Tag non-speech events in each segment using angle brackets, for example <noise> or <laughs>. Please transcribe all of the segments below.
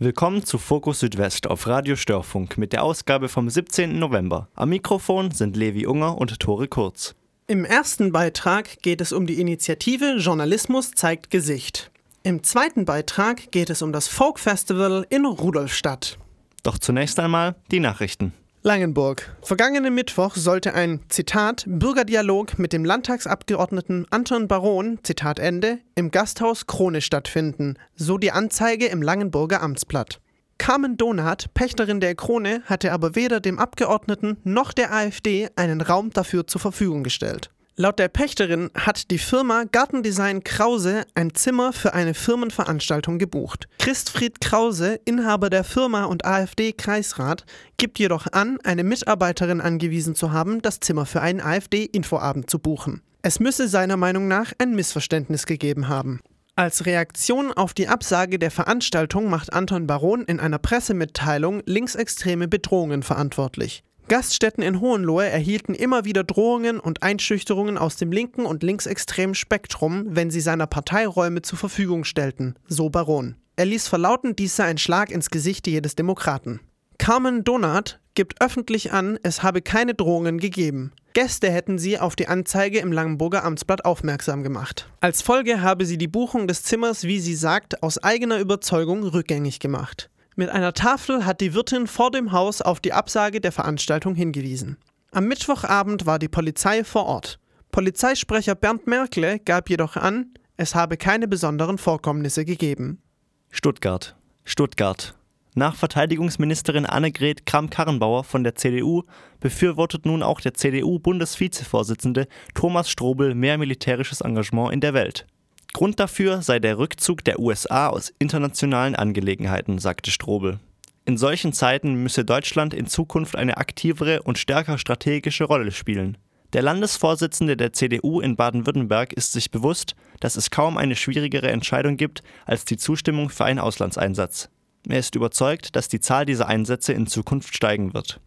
Willkommen zu Fokus Südwest auf Radio Störfunk mit der Ausgabe vom 17. November. Am Mikrofon sind Levi Unger und Tore Kurz. Im ersten Beitrag geht es um die Initiative Journalismus zeigt Gesicht. Im zweiten Beitrag geht es um das Folk Festival in Rudolfstadt. Doch zunächst einmal die Nachrichten. Langenburg. Vergangenen Mittwoch sollte ein, Zitat, Bürgerdialog mit dem Landtagsabgeordneten Anton Baron, Zitat Ende, im Gasthaus Krone stattfinden, so die Anzeige im Langenburger Amtsblatt. Carmen Donat, Pächterin der Krone, hatte aber weder dem Abgeordneten noch der AfD einen Raum dafür zur Verfügung gestellt. Laut der Pächterin hat die Firma Gartendesign Krause ein Zimmer für eine Firmenveranstaltung gebucht. Christfried Krause, Inhaber der Firma und AfD-Kreisrat, gibt jedoch an, eine Mitarbeiterin angewiesen zu haben, das Zimmer für einen AfD-Infoabend zu buchen. Es müsse seiner Meinung nach ein Missverständnis gegeben haben. Als Reaktion auf die Absage der Veranstaltung macht Anton Baron in einer Pressemitteilung linksextreme Bedrohungen verantwortlich. Gaststätten in Hohenlohe erhielten immer wieder Drohungen und Einschüchterungen aus dem linken und linksextremen Spektrum, wenn sie seiner Partei Räume zur Verfügung stellten, so Baron. Er ließ verlauten, dies sei ein Schlag ins Gesicht jedes Demokraten. Carmen Donat gibt öffentlich an, es habe keine Drohungen gegeben. Gäste hätten sie auf die Anzeige im Langenburger Amtsblatt aufmerksam gemacht. Als Folge habe sie die Buchung des Zimmers, wie sie sagt, aus eigener Überzeugung rückgängig gemacht. Mit einer Tafel hat die Wirtin vor dem Haus auf die Absage der Veranstaltung hingewiesen. Am Mittwochabend war die Polizei vor Ort. Polizeisprecher Bernd Merkle gab jedoch an, es habe keine besonderen Vorkommnisse gegeben. Stuttgart. Stuttgart. Nach Verteidigungsministerin Annegret Kramp-Karrenbauer von der CDU befürwortet nun auch der CDU-Bundesvizevorsitzende Thomas Strobel mehr militärisches Engagement in der Welt. Grund dafür sei der Rückzug der USA aus internationalen Angelegenheiten, sagte Strobel. In solchen Zeiten müsse Deutschland in Zukunft eine aktivere und stärker strategische Rolle spielen. Der Landesvorsitzende der CDU in Baden-Württemberg ist sich bewusst, dass es kaum eine schwierigere Entscheidung gibt als die Zustimmung für einen Auslandseinsatz. Er ist überzeugt, dass die Zahl dieser Einsätze in Zukunft steigen wird.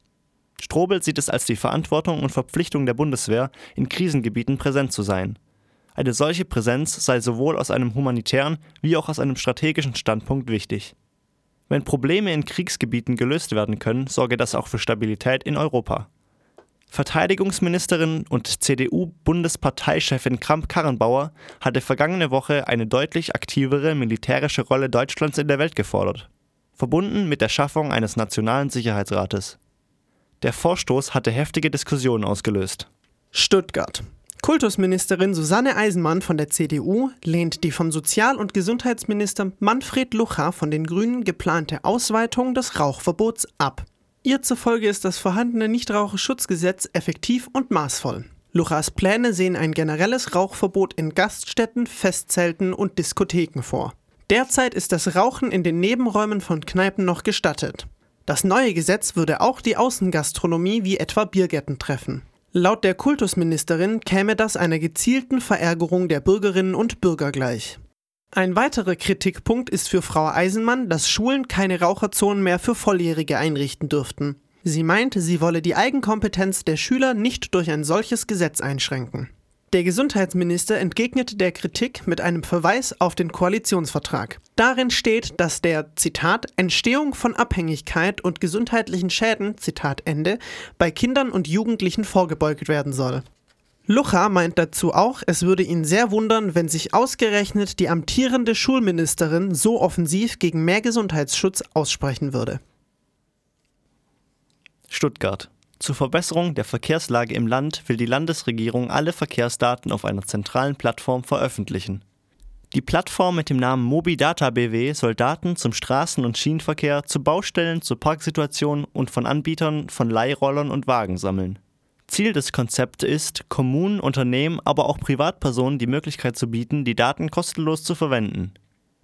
Strobel sieht es als die Verantwortung und Verpflichtung der Bundeswehr, in Krisengebieten präsent zu sein. Eine solche Präsenz sei sowohl aus einem humanitären wie auch aus einem strategischen Standpunkt wichtig. Wenn Probleme in Kriegsgebieten gelöst werden können, sorge das auch für Stabilität in Europa. Verteidigungsministerin und CDU-Bundesparteichefin Kramp-Karrenbauer hatte vergangene Woche eine deutlich aktivere militärische Rolle Deutschlands in der Welt gefordert, verbunden mit der Schaffung eines nationalen Sicherheitsrates. Der Vorstoß hatte heftige Diskussionen ausgelöst. Stuttgart. Kultusministerin Susanne Eisenmann von der CDU lehnt die vom Sozial- und Gesundheitsminister Manfred Lucha von den Grünen geplante Ausweitung des Rauchverbots ab. Ihr zufolge ist das vorhandene Nichtraucherschutzgesetz effektiv und maßvoll. Luchas Pläne sehen ein generelles Rauchverbot in Gaststätten, Festzelten und Diskotheken vor. Derzeit ist das Rauchen in den Nebenräumen von Kneipen noch gestattet. Das neue Gesetz würde auch die Außengastronomie wie etwa Biergärten treffen. Laut der Kultusministerin käme das einer gezielten Verärgerung der Bürgerinnen und Bürger gleich. Ein weiterer Kritikpunkt ist für Frau Eisenmann, dass Schulen keine Raucherzonen mehr für Volljährige einrichten dürften. Sie meint, sie wolle die Eigenkompetenz der Schüler nicht durch ein solches Gesetz einschränken. Der Gesundheitsminister entgegnet der Kritik mit einem Verweis auf den Koalitionsvertrag. Darin steht, dass der Zitat Entstehung von Abhängigkeit und gesundheitlichen Schäden Zitat Ende bei Kindern und Jugendlichen vorgebeugt werden soll. Lucha meint dazu auch, es würde ihn sehr wundern, wenn sich ausgerechnet die amtierende Schulministerin so offensiv gegen mehr Gesundheitsschutz aussprechen würde. Stuttgart zur Verbesserung der Verkehrslage im Land will die Landesregierung alle Verkehrsdaten auf einer zentralen Plattform veröffentlichen. Die Plattform mit dem Namen Mobidata BW soll Daten zum Straßen- und Schienenverkehr, zu Baustellen, zur Parksituation und von Anbietern von Leihrollern und Wagen sammeln. Ziel des Konzepts ist, Kommunen, Unternehmen, aber auch Privatpersonen die Möglichkeit zu bieten, die Daten kostenlos zu verwenden.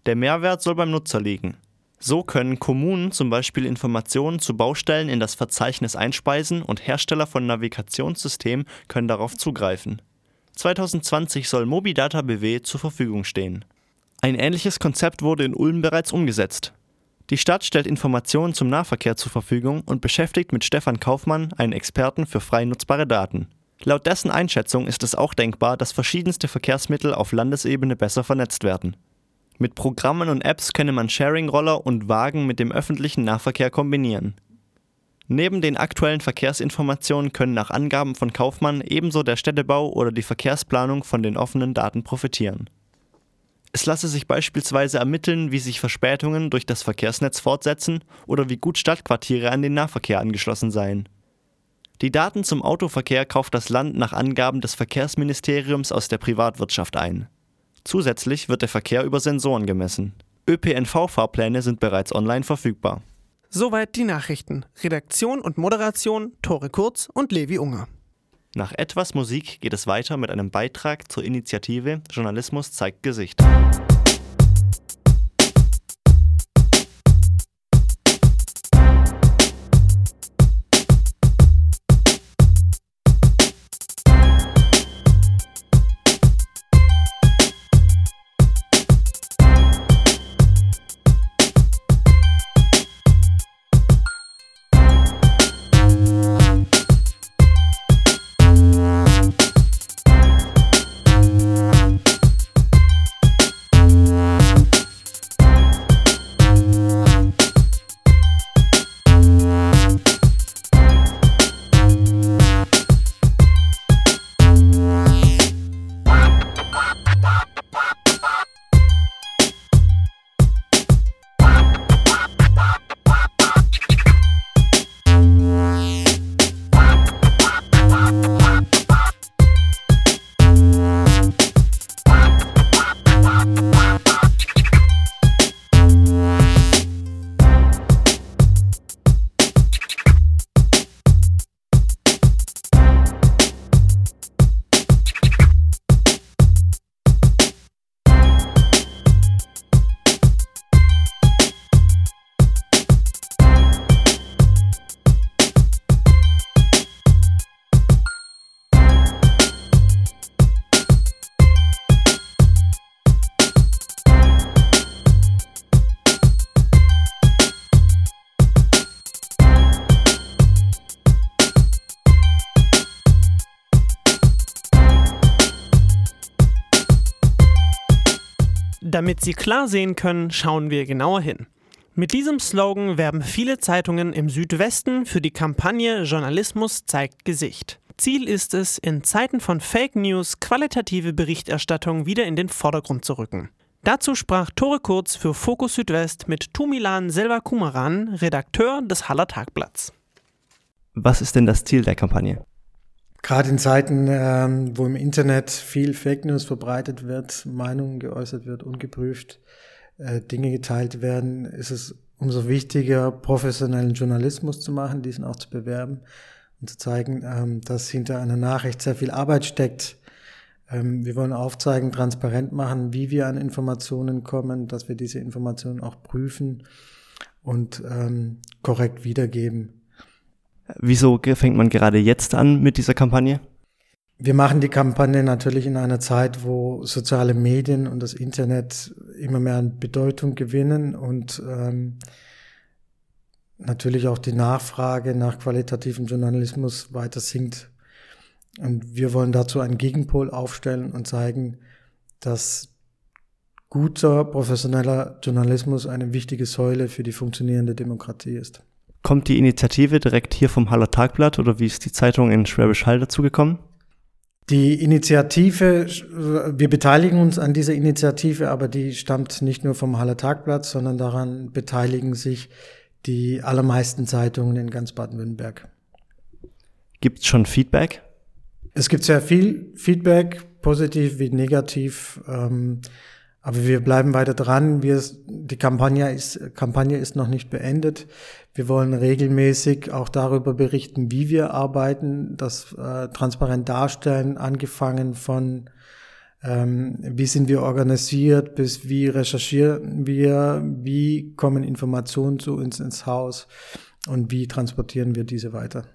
Der Mehrwert soll beim Nutzer liegen. So können Kommunen zum Beispiel Informationen zu Baustellen in das Verzeichnis einspeisen und Hersteller von Navigationssystemen können darauf zugreifen. 2020 soll Mobidata BW zur Verfügung stehen. Ein ähnliches Konzept wurde in Ulm bereits umgesetzt. Die Stadt stellt Informationen zum Nahverkehr zur Verfügung und beschäftigt mit Stefan Kaufmann einen Experten für frei nutzbare Daten. Laut dessen Einschätzung ist es auch denkbar, dass verschiedenste Verkehrsmittel auf Landesebene besser vernetzt werden. Mit Programmen und Apps könne man Sharing-Roller und Wagen mit dem öffentlichen Nahverkehr kombinieren. Neben den aktuellen Verkehrsinformationen können nach Angaben von Kaufmann ebenso der Städtebau oder die Verkehrsplanung von den offenen Daten profitieren. Es lasse sich beispielsweise ermitteln, wie sich Verspätungen durch das Verkehrsnetz fortsetzen oder wie gut Stadtquartiere an den Nahverkehr angeschlossen seien. Die Daten zum Autoverkehr kauft das Land nach Angaben des Verkehrsministeriums aus der Privatwirtschaft ein. Zusätzlich wird der Verkehr über Sensoren gemessen. ÖPNV-Fahrpläne sind bereits online verfügbar. Soweit die Nachrichten. Redaktion und Moderation Tore Kurz und Levi Unger. Nach etwas Musik geht es weiter mit einem Beitrag zur Initiative Journalismus zeigt Gesicht. Damit Sie klar sehen können, schauen wir genauer hin. Mit diesem Slogan werben viele Zeitungen im Südwesten für die Kampagne Journalismus zeigt Gesicht. Ziel ist es, in Zeiten von Fake News qualitative Berichterstattung wieder in den Vordergrund zu rücken. Dazu sprach Tore Kurz für Fokus Südwest mit Tumilan Selvakumaran, Redakteur des Haller Tagblatts. Was ist denn das Ziel der Kampagne? Gerade in Zeiten, ähm, wo im Internet viel Fake News verbreitet wird, Meinungen geäußert wird, ungeprüft äh, Dinge geteilt werden, ist es umso wichtiger, professionellen Journalismus zu machen, diesen auch zu bewerben und zu zeigen, ähm, dass hinter einer Nachricht sehr viel Arbeit steckt. Ähm, wir wollen aufzeigen, transparent machen, wie wir an Informationen kommen, dass wir diese Informationen auch prüfen und ähm, korrekt wiedergeben. Wieso fängt man gerade jetzt an mit dieser Kampagne? Wir machen die Kampagne natürlich in einer Zeit, wo soziale Medien und das Internet immer mehr an Bedeutung gewinnen und ähm, natürlich auch die Nachfrage nach qualitativem Journalismus weiter sinkt. Und wir wollen dazu einen Gegenpol aufstellen und zeigen, dass guter, professioneller Journalismus eine wichtige Säule für die funktionierende Demokratie ist. Kommt die Initiative direkt hier vom Haller Tagblatt oder wie ist die Zeitung in Schwäbisch Hall dazugekommen? Die Initiative, wir beteiligen uns an dieser Initiative, aber die stammt nicht nur vom Haller Tagblatt, sondern daran beteiligen sich die allermeisten Zeitungen in ganz Baden-Württemberg. Gibt es schon Feedback? Es gibt sehr viel Feedback, positiv wie negativ. Ähm, aber wir bleiben weiter dran. Wir, die Kampagne ist, Kampagne ist noch nicht beendet. Wir wollen regelmäßig auch darüber berichten, wie wir arbeiten, das äh, transparent darstellen, angefangen von ähm, wie sind wir organisiert, bis wie recherchieren wir, wie kommen Informationen zu uns ins Haus und wie transportieren wir diese weiter.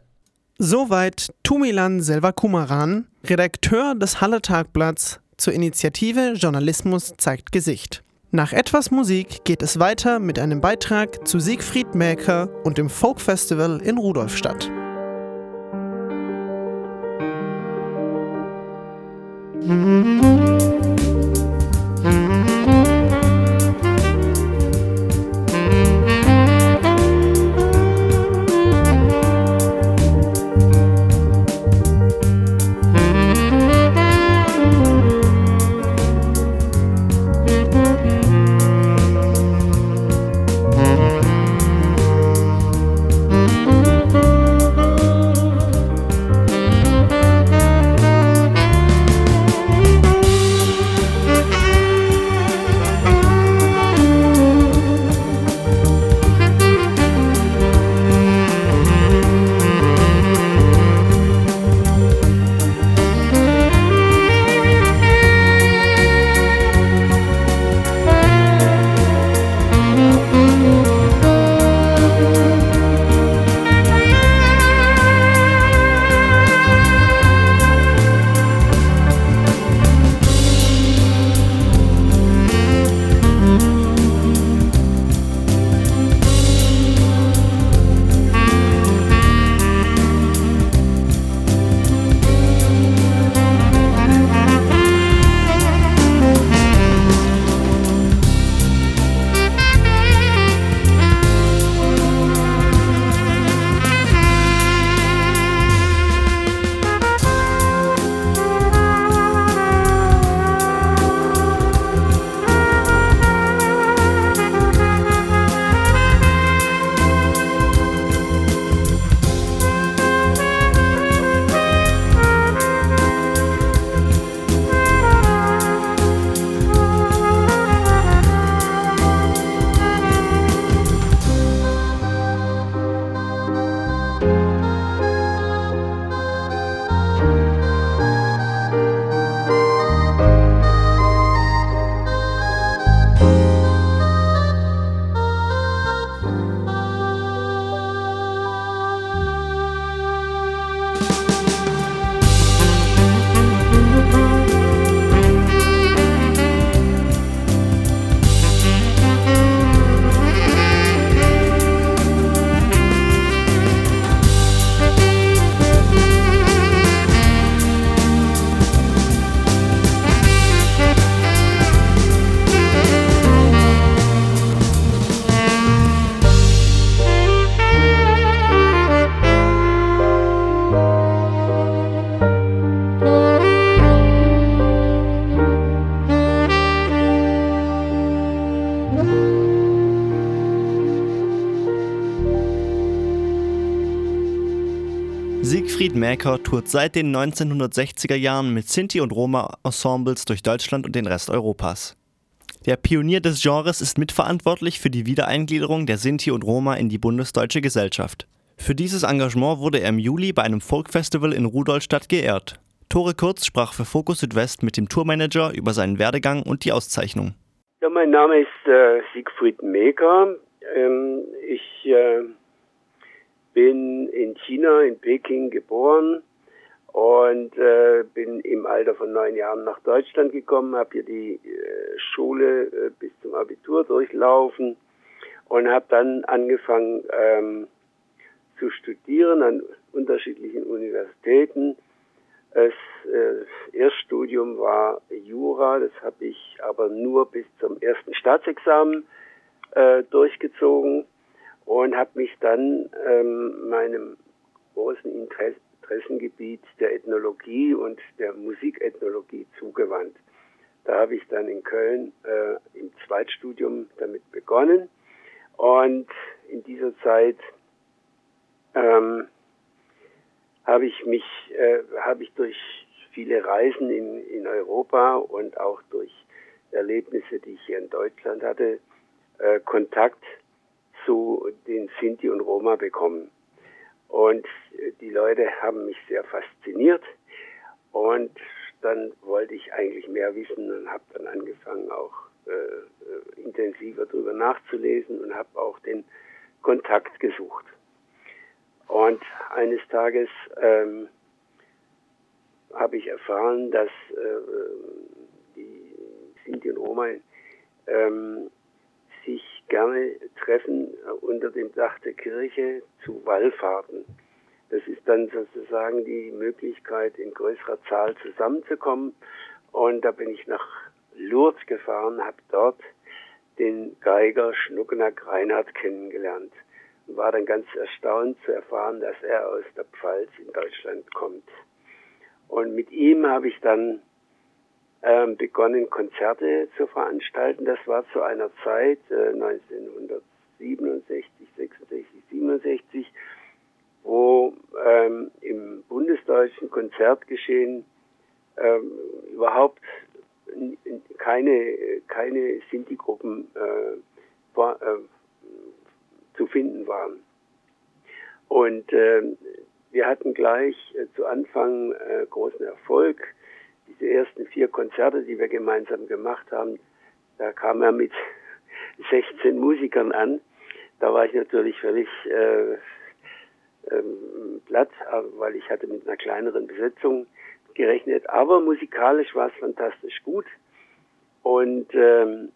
Soweit Tumilan Selvakumaran, Redakteur des Halle Tagblatts zur Initiative Journalismus zeigt Gesicht. Nach etwas Musik geht es weiter mit einem Beitrag zu Siegfried Mäker und dem Folk Festival in Rudolfstadt. Musik Mäker tourt seit den 1960er Jahren mit Sinti- und Roma-Ensembles durch Deutschland und den Rest Europas. Der Pionier des Genres ist mitverantwortlich für die Wiedereingliederung der Sinti und Roma in die bundesdeutsche Gesellschaft. Für dieses Engagement wurde er im Juli bei einem Folkfestival in Rudolstadt geehrt. Tore Kurz sprach für Fokus Südwest mit dem Tourmanager über seinen Werdegang und die Auszeichnung. Ja, mein Name ist äh, Siegfried Meger. Ähm, ich äh, bin in China, in Peking geboren und äh, bin im Alter von neun Jahren nach Deutschland gekommen, habe hier die äh, Schule äh, bis zum Abitur durchlaufen und habe dann angefangen ähm, zu studieren an unterschiedlichen Universitäten. Das äh, Erststudium war Jura, das habe ich aber nur bis zum ersten Staatsexamen äh, durchgezogen und habe mich dann ähm, meinem großen Interessengebiet der Ethnologie und der Musikethnologie zugewandt. Da habe ich dann in Köln äh, im Zweitstudium damit begonnen und in dieser Zeit ähm, habe ich mich äh, habe ich durch viele Reisen in, in Europa und auch durch Erlebnisse, die ich hier in Deutschland hatte, äh, Kontakt zu den Sinti und Roma bekommen. Und die Leute haben mich sehr fasziniert. Und dann wollte ich eigentlich mehr wissen und habe dann angefangen auch äh, intensiver darüber nachzulesen und habe auch den Kontakt gesucht. Und eines Tages ähm, habe ich erfahren, dass äh, die Sinti und Roma ähm, gerne treffen unter dem Dach der Kirche zu Wallfahrten. Das ist dann sozusagen die Möglichkeit, in größerer Zahl zusammenzukommen. Und da bin ich nach Lourdes gefahren, habe dort den Geiger Schnuckenack Reinhardt kennengelernt und war dann ganz erstaunt zu erfahren, dass er aus der Pfalz in Deutschland kommt. Und mit ihm habe ich dann ähm, begonnen, Konzerte zu veranstalten. Das war zu einer Zeit äh, 1967, 66, 67, wo ähm, im bundesdeutschen Konzertgeschehen ähm, überhaupt keine, keine Sinti-Gruppen äh, äh, zu finden waren. Und äh, wir hatten gleich äh, zu Anfang äh, großen Erfolg. Diese ersten vier Konzerte, die wir gemeinsam gemacht haben, da kam er mit <laughs> 16 Musikern an. Da war ich natürlich völlig äh, ähm, platt, weil ich hatte mit einer kleineren Besetzung gerechnet. Aber musikalisch war es fantastisch gut. Und ähm,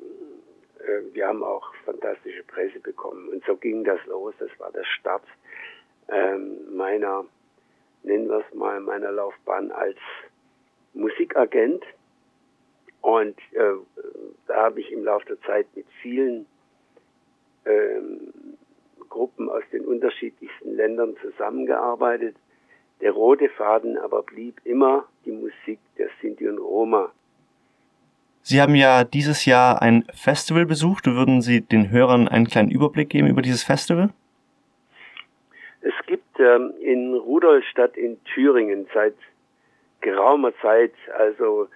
äh, wir haben auch fantastische Presse bekommen. Und so ging das los. Das war der Start ähm, meiner, nennen wir es mal, meiner Laufbahn als Musikagent. Und äh, da habe ich im Laufe der Zeit mit vielen ähm, Gruppen aus den unterschiedlichsten Ländern zusammengearbeitet. Der rote Faden aber blieb immer die Musik der Sinti und Roma. Sie haben ja dieses Jahr ein Festival besucht. Würden Sie den Hörern einen kleinen Überblick geben über dieses Festival? Es gibt ähm, in Rudolstadt in Thüringen seit geraumer Zeit, also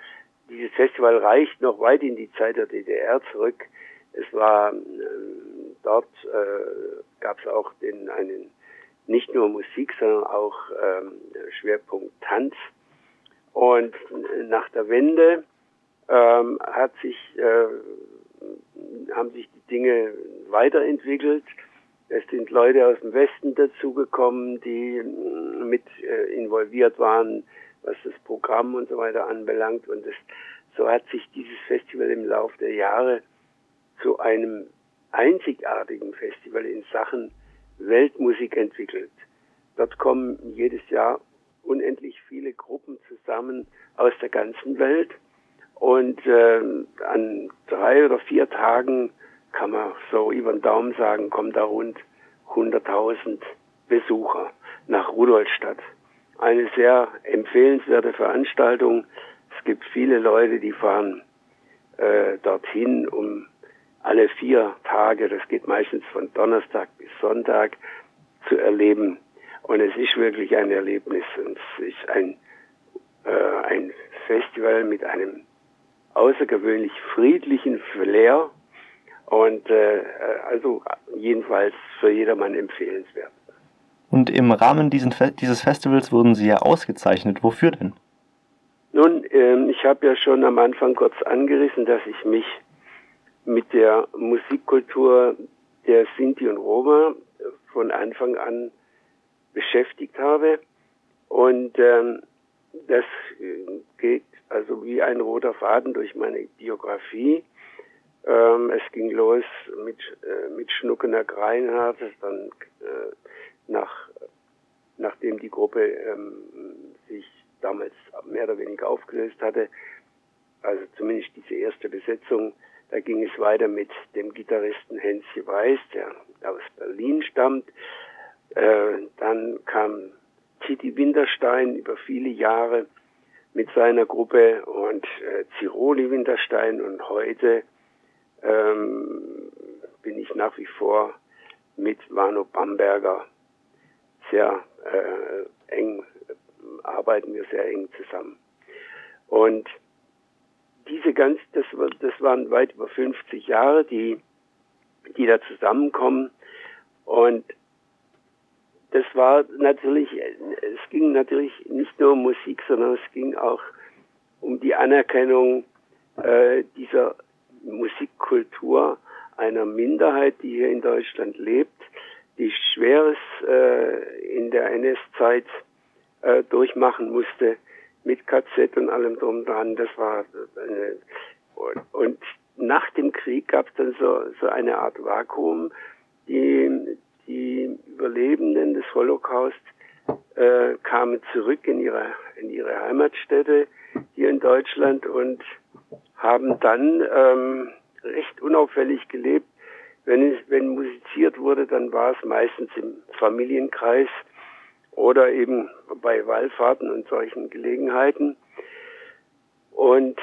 dieses Festival reicht noch weit in die Zeit der DDR zurück. Es war ähm, dort äh, gab es auch den einen nicht nur Musik, sondern auch ähm, Schwerpunkt Tanz. Und nach der Wende ähm, hat sich, äh, haben sich die Dinge weiterentwickelt. Es sind Leute aus dem Westen dazugekommen, die äh, mit äh, involviert waren, was das Programm und so weiter anbelangt. Und das, so hat sich dieses Festival im Laufe der Jahre zu einem einzigartigen Festival in Sachen Weltmusik entwickelt. Dort kommen jedes Jahr unendlich viele Gruppen zusammen aus der ganzen Welt und äh, an drei oder vier Tagen kann man so über den Daumen sagen, kommen da rund 100.000 Besucher nach Rudolstadt. Eine sehr empfehlenswerte Veranstaltung. Es gibt viele Leute, die fahren äh, dorthin, um alle vier Tage, das geht meistens von Donnerstag bis Sonntag, zu erleben. Und es ist wirklich ein Erlebnis. Und es ist ein, äh, ein Festival mit einem außergewöhnlich friedlichen Flair und äh, also jedenfalls für jedermann empfehlenswert. Und im Rahmen Fe dieses Festivals wurden Sie ja ausgezeichnet. Wofür denn? Nun, ähm, ich habe ja schon am Anfang kurz angerissen, dass ich mich mit der Musikkultur der Sinti und Roma von Anfang an beschäftigt habe. Und ähm, das geht also wie ein roter Faden durch meine Biografie. Ähm, es ging los mit, äh, mit Schnuckener Greinhardt, dann äh, nach, nachdem die Gruppe ähm, sich damals mehr oder weniger aufgelöst hatte, also zumindest diese erste Besetzung, da ging es weiter mit dem Gitarristen Hänschen Weiß, der aus Berlin stammt. Äh, dann kam Titi Winterstein über viele Jahre mit seiner Gruppe und äh, Ziroli Winterstein und heute ähm, bin ich nach wie vor mit Manu Bamberger sehr äh, eng, arbeiten wir sehr eng zusammen. Und diese ganz, das, das waren weit über 50 Jahre, die, die da zusammenkommen. Und das war natürlich, es ging natürlich nicht nur um Musik, sondern es ging auch um die Anerkennung äh, dieser Musikkultur einer Minderheit, die hier in Deutschland lebt, die Schweres äh, in der NS-Zeit äh, durchmachen musste mit KZ und allem drum dran. Das war eine, und nach dem Krieg gab es dann so, so eine Art Vakuum. Die, die Überlebenden des Holocaust äh, kamen zurück in ihre, in ihre Heimatstädte hier in Deutschland und haben dann ähm, recht unauffällig gelebt. Wenn, es, wenn musiziert wurde, dann war es meistens im Familienkreis oder eben bei Wallfahrten und solchen Gelegenheiten. Und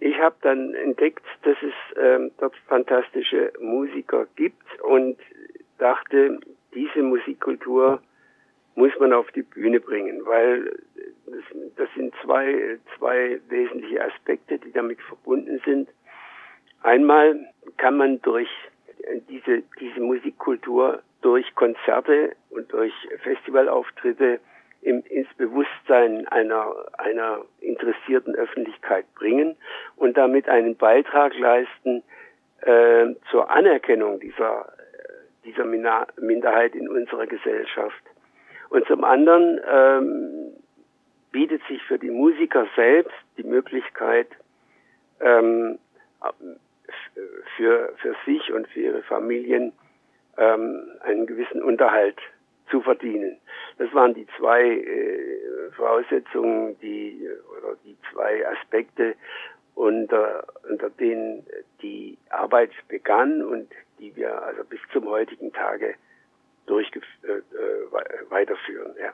ich habe dann entdeckt, dass es ähm, dort fantastische Musiker gibt und dachte, diese Musikkultur muss man auf die Bühne bringen, weil das, das sind zwei, zwei wesentliche Aspekte, die damit verbunden sind. Einmal kann man durch diese, diese Musikkultur durch Konzerte und durch Festivalauftritte im, ins Bewusstsein einer, einer interessierten Öffentlichkeit bringen und damit einen Beitrag leisten äh, zur Anerkennung dieser, dieser Minderheit in unserer Gesellschaft. Und zum anderen ähm, bietet sich für die Musiker selbst die Möglichkeit, ähm, für, für sich und für ihre Familien ähm, einen gewissen Unterhalt zu verdienen. Das waren die zwei äh, Voraussetzungen, die oder die zwei Aspekte, unter, unter denen die Arbeit begann und die wir also bis zum heutigen Tage durchgef äh, äh, weiterführen. Ja.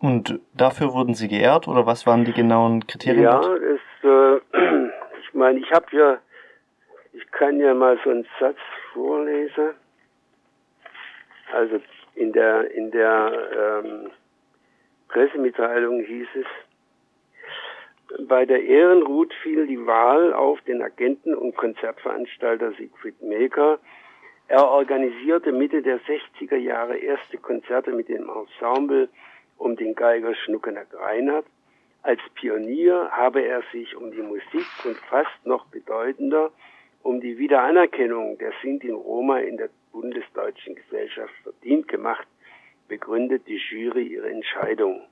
Und dafür wurden Sie geehrt oder was waren die genauen Kriterien? Ja, es, äh, <clears throat> ich meine, ich habe ja, kann ja mal so einen Satz vorlesen. Also in der in der ähm, Pressemitteilung hieß es, bei der Ehrenruth fiel die Wahl auf den Agenten und Konzertveranstalter Siegfried Meker. Er organisierte Mitte der 60er Jahre erste Konzerte mit dem Ensemble um den Geiger Schnuckener Reinhardt. Als Pionier habe er sich um die Musik und fast noch bedeutender um die Wiederanerkennung der Sinti und Roma in der bundesdeutschen Gesellschaft verdient gemacht, begründet die Jury ihre Entscheidung.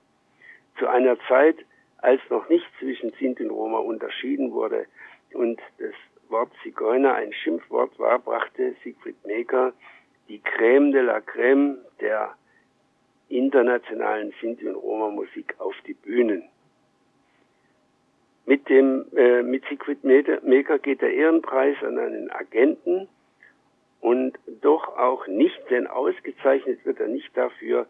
Zu einer Zeit, als noch nicht zwischen Sinti und Roma unterschieden wurde und das Wort Zigeuner ein Schimpfwort war, brachte Siegfried Meker die Crème de la Crème der internationalen Sinti- und Roma-Musik auf die Bühnen. Mit dem, äh, mit Siegfried Meker geht der Ehrenpreis an einen Agenten und doch auch nicht, denn ausgezeichnet wird er nicht dafür,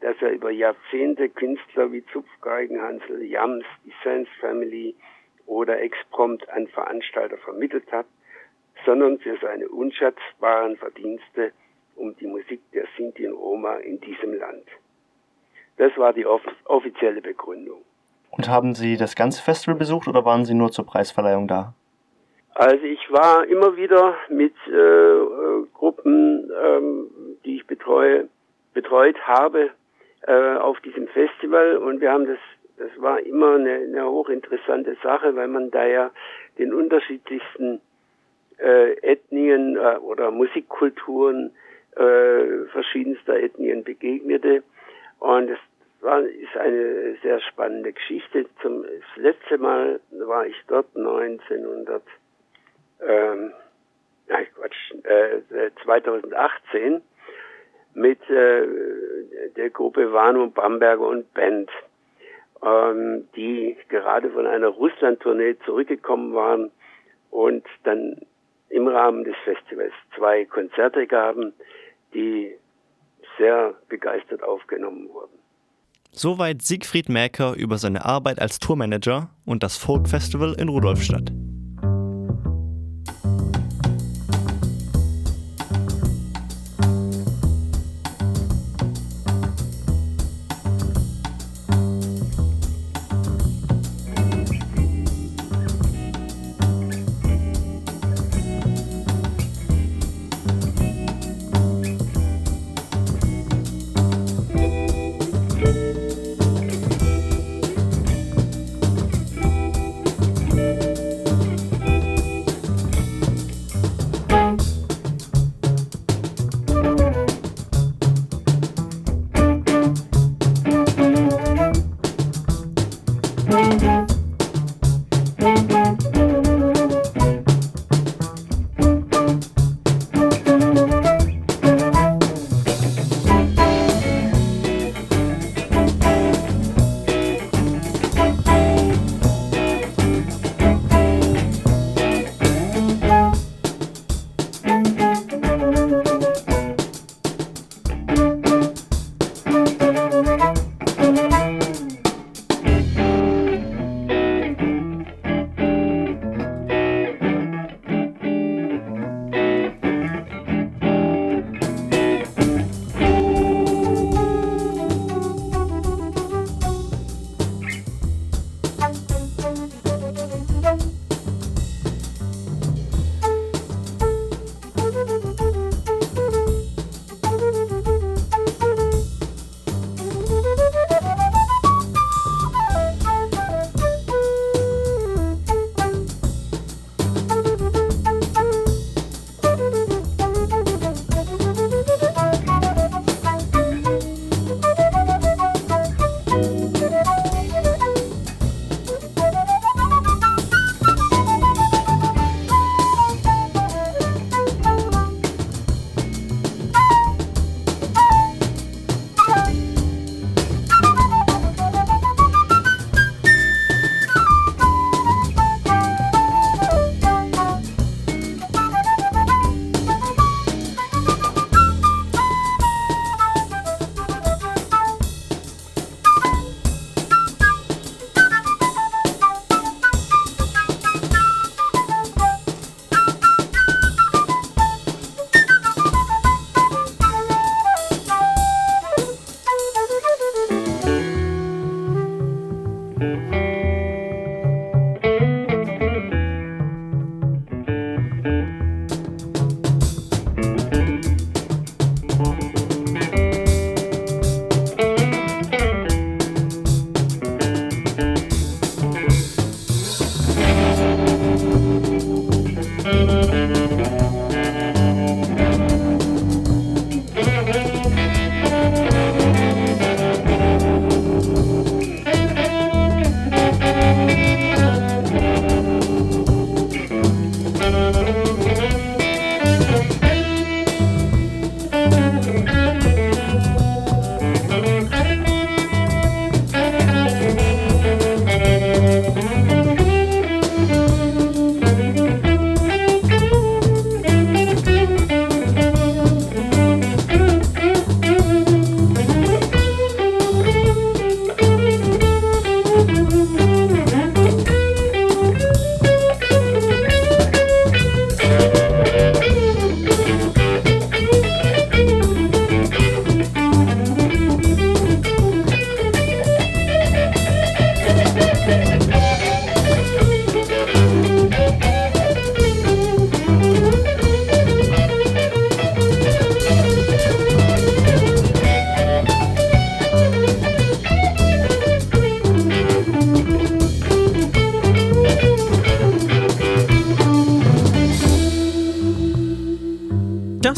dass er über Jahrzehnte Künstler wie Zupfgeigen, Hansel Jams, die Sands Family oder Exprompt an Veranstalter vermittelt hat, sondern für seine unschätzbaren Verdienste um die Musik der Sinti und Roma in diesem Land. Das war die off offizielle Begründung. Und haben Sie das ganze Festival besucht oder waren Sie nur zur Preisverleihung da? Also ich war immer wieder mit äh, äh, Gruppen, ähm, die ich betreue, betreut habe, äh, auf diesem Festival und wir haben das, das war immer eine, eine hochinteressante Sache, weil man da ja den unterschiedlichsten äh, Ethnien äh, oder Musikkulturen äh, verschiedenster Ethnien begegnete. Und es war, ist eine sehr spannende Geschichte. Zum, das letzte Mal war ich dort 1900, ähm, nein, Quatsch, äh, 2018 mit äh, der Gruppe Wano Bamberger und Band, ähm, die gerade von einer Russland-Tournee zurückgekommen waren und dann im Rahmen des Festivals zwei Konzerte gaben, die sehr begeistert aufgenommen wurden. Soweit Siegfried Mäker über seine Arbeit als Tourmanager und das Folk Festival in Rudolfstadt.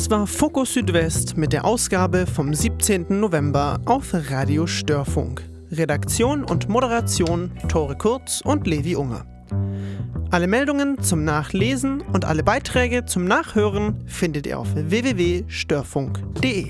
Das war Fokus Südwest mit der Ausgabe vom 17. November auf Radio Störfunk. Redaktion und Moderation Tore Kurz und Levi Unger. Alle Meldungen zum Nachlesen und alle Beiträge zum Nachhören findet ihr auf www.störfunk.de.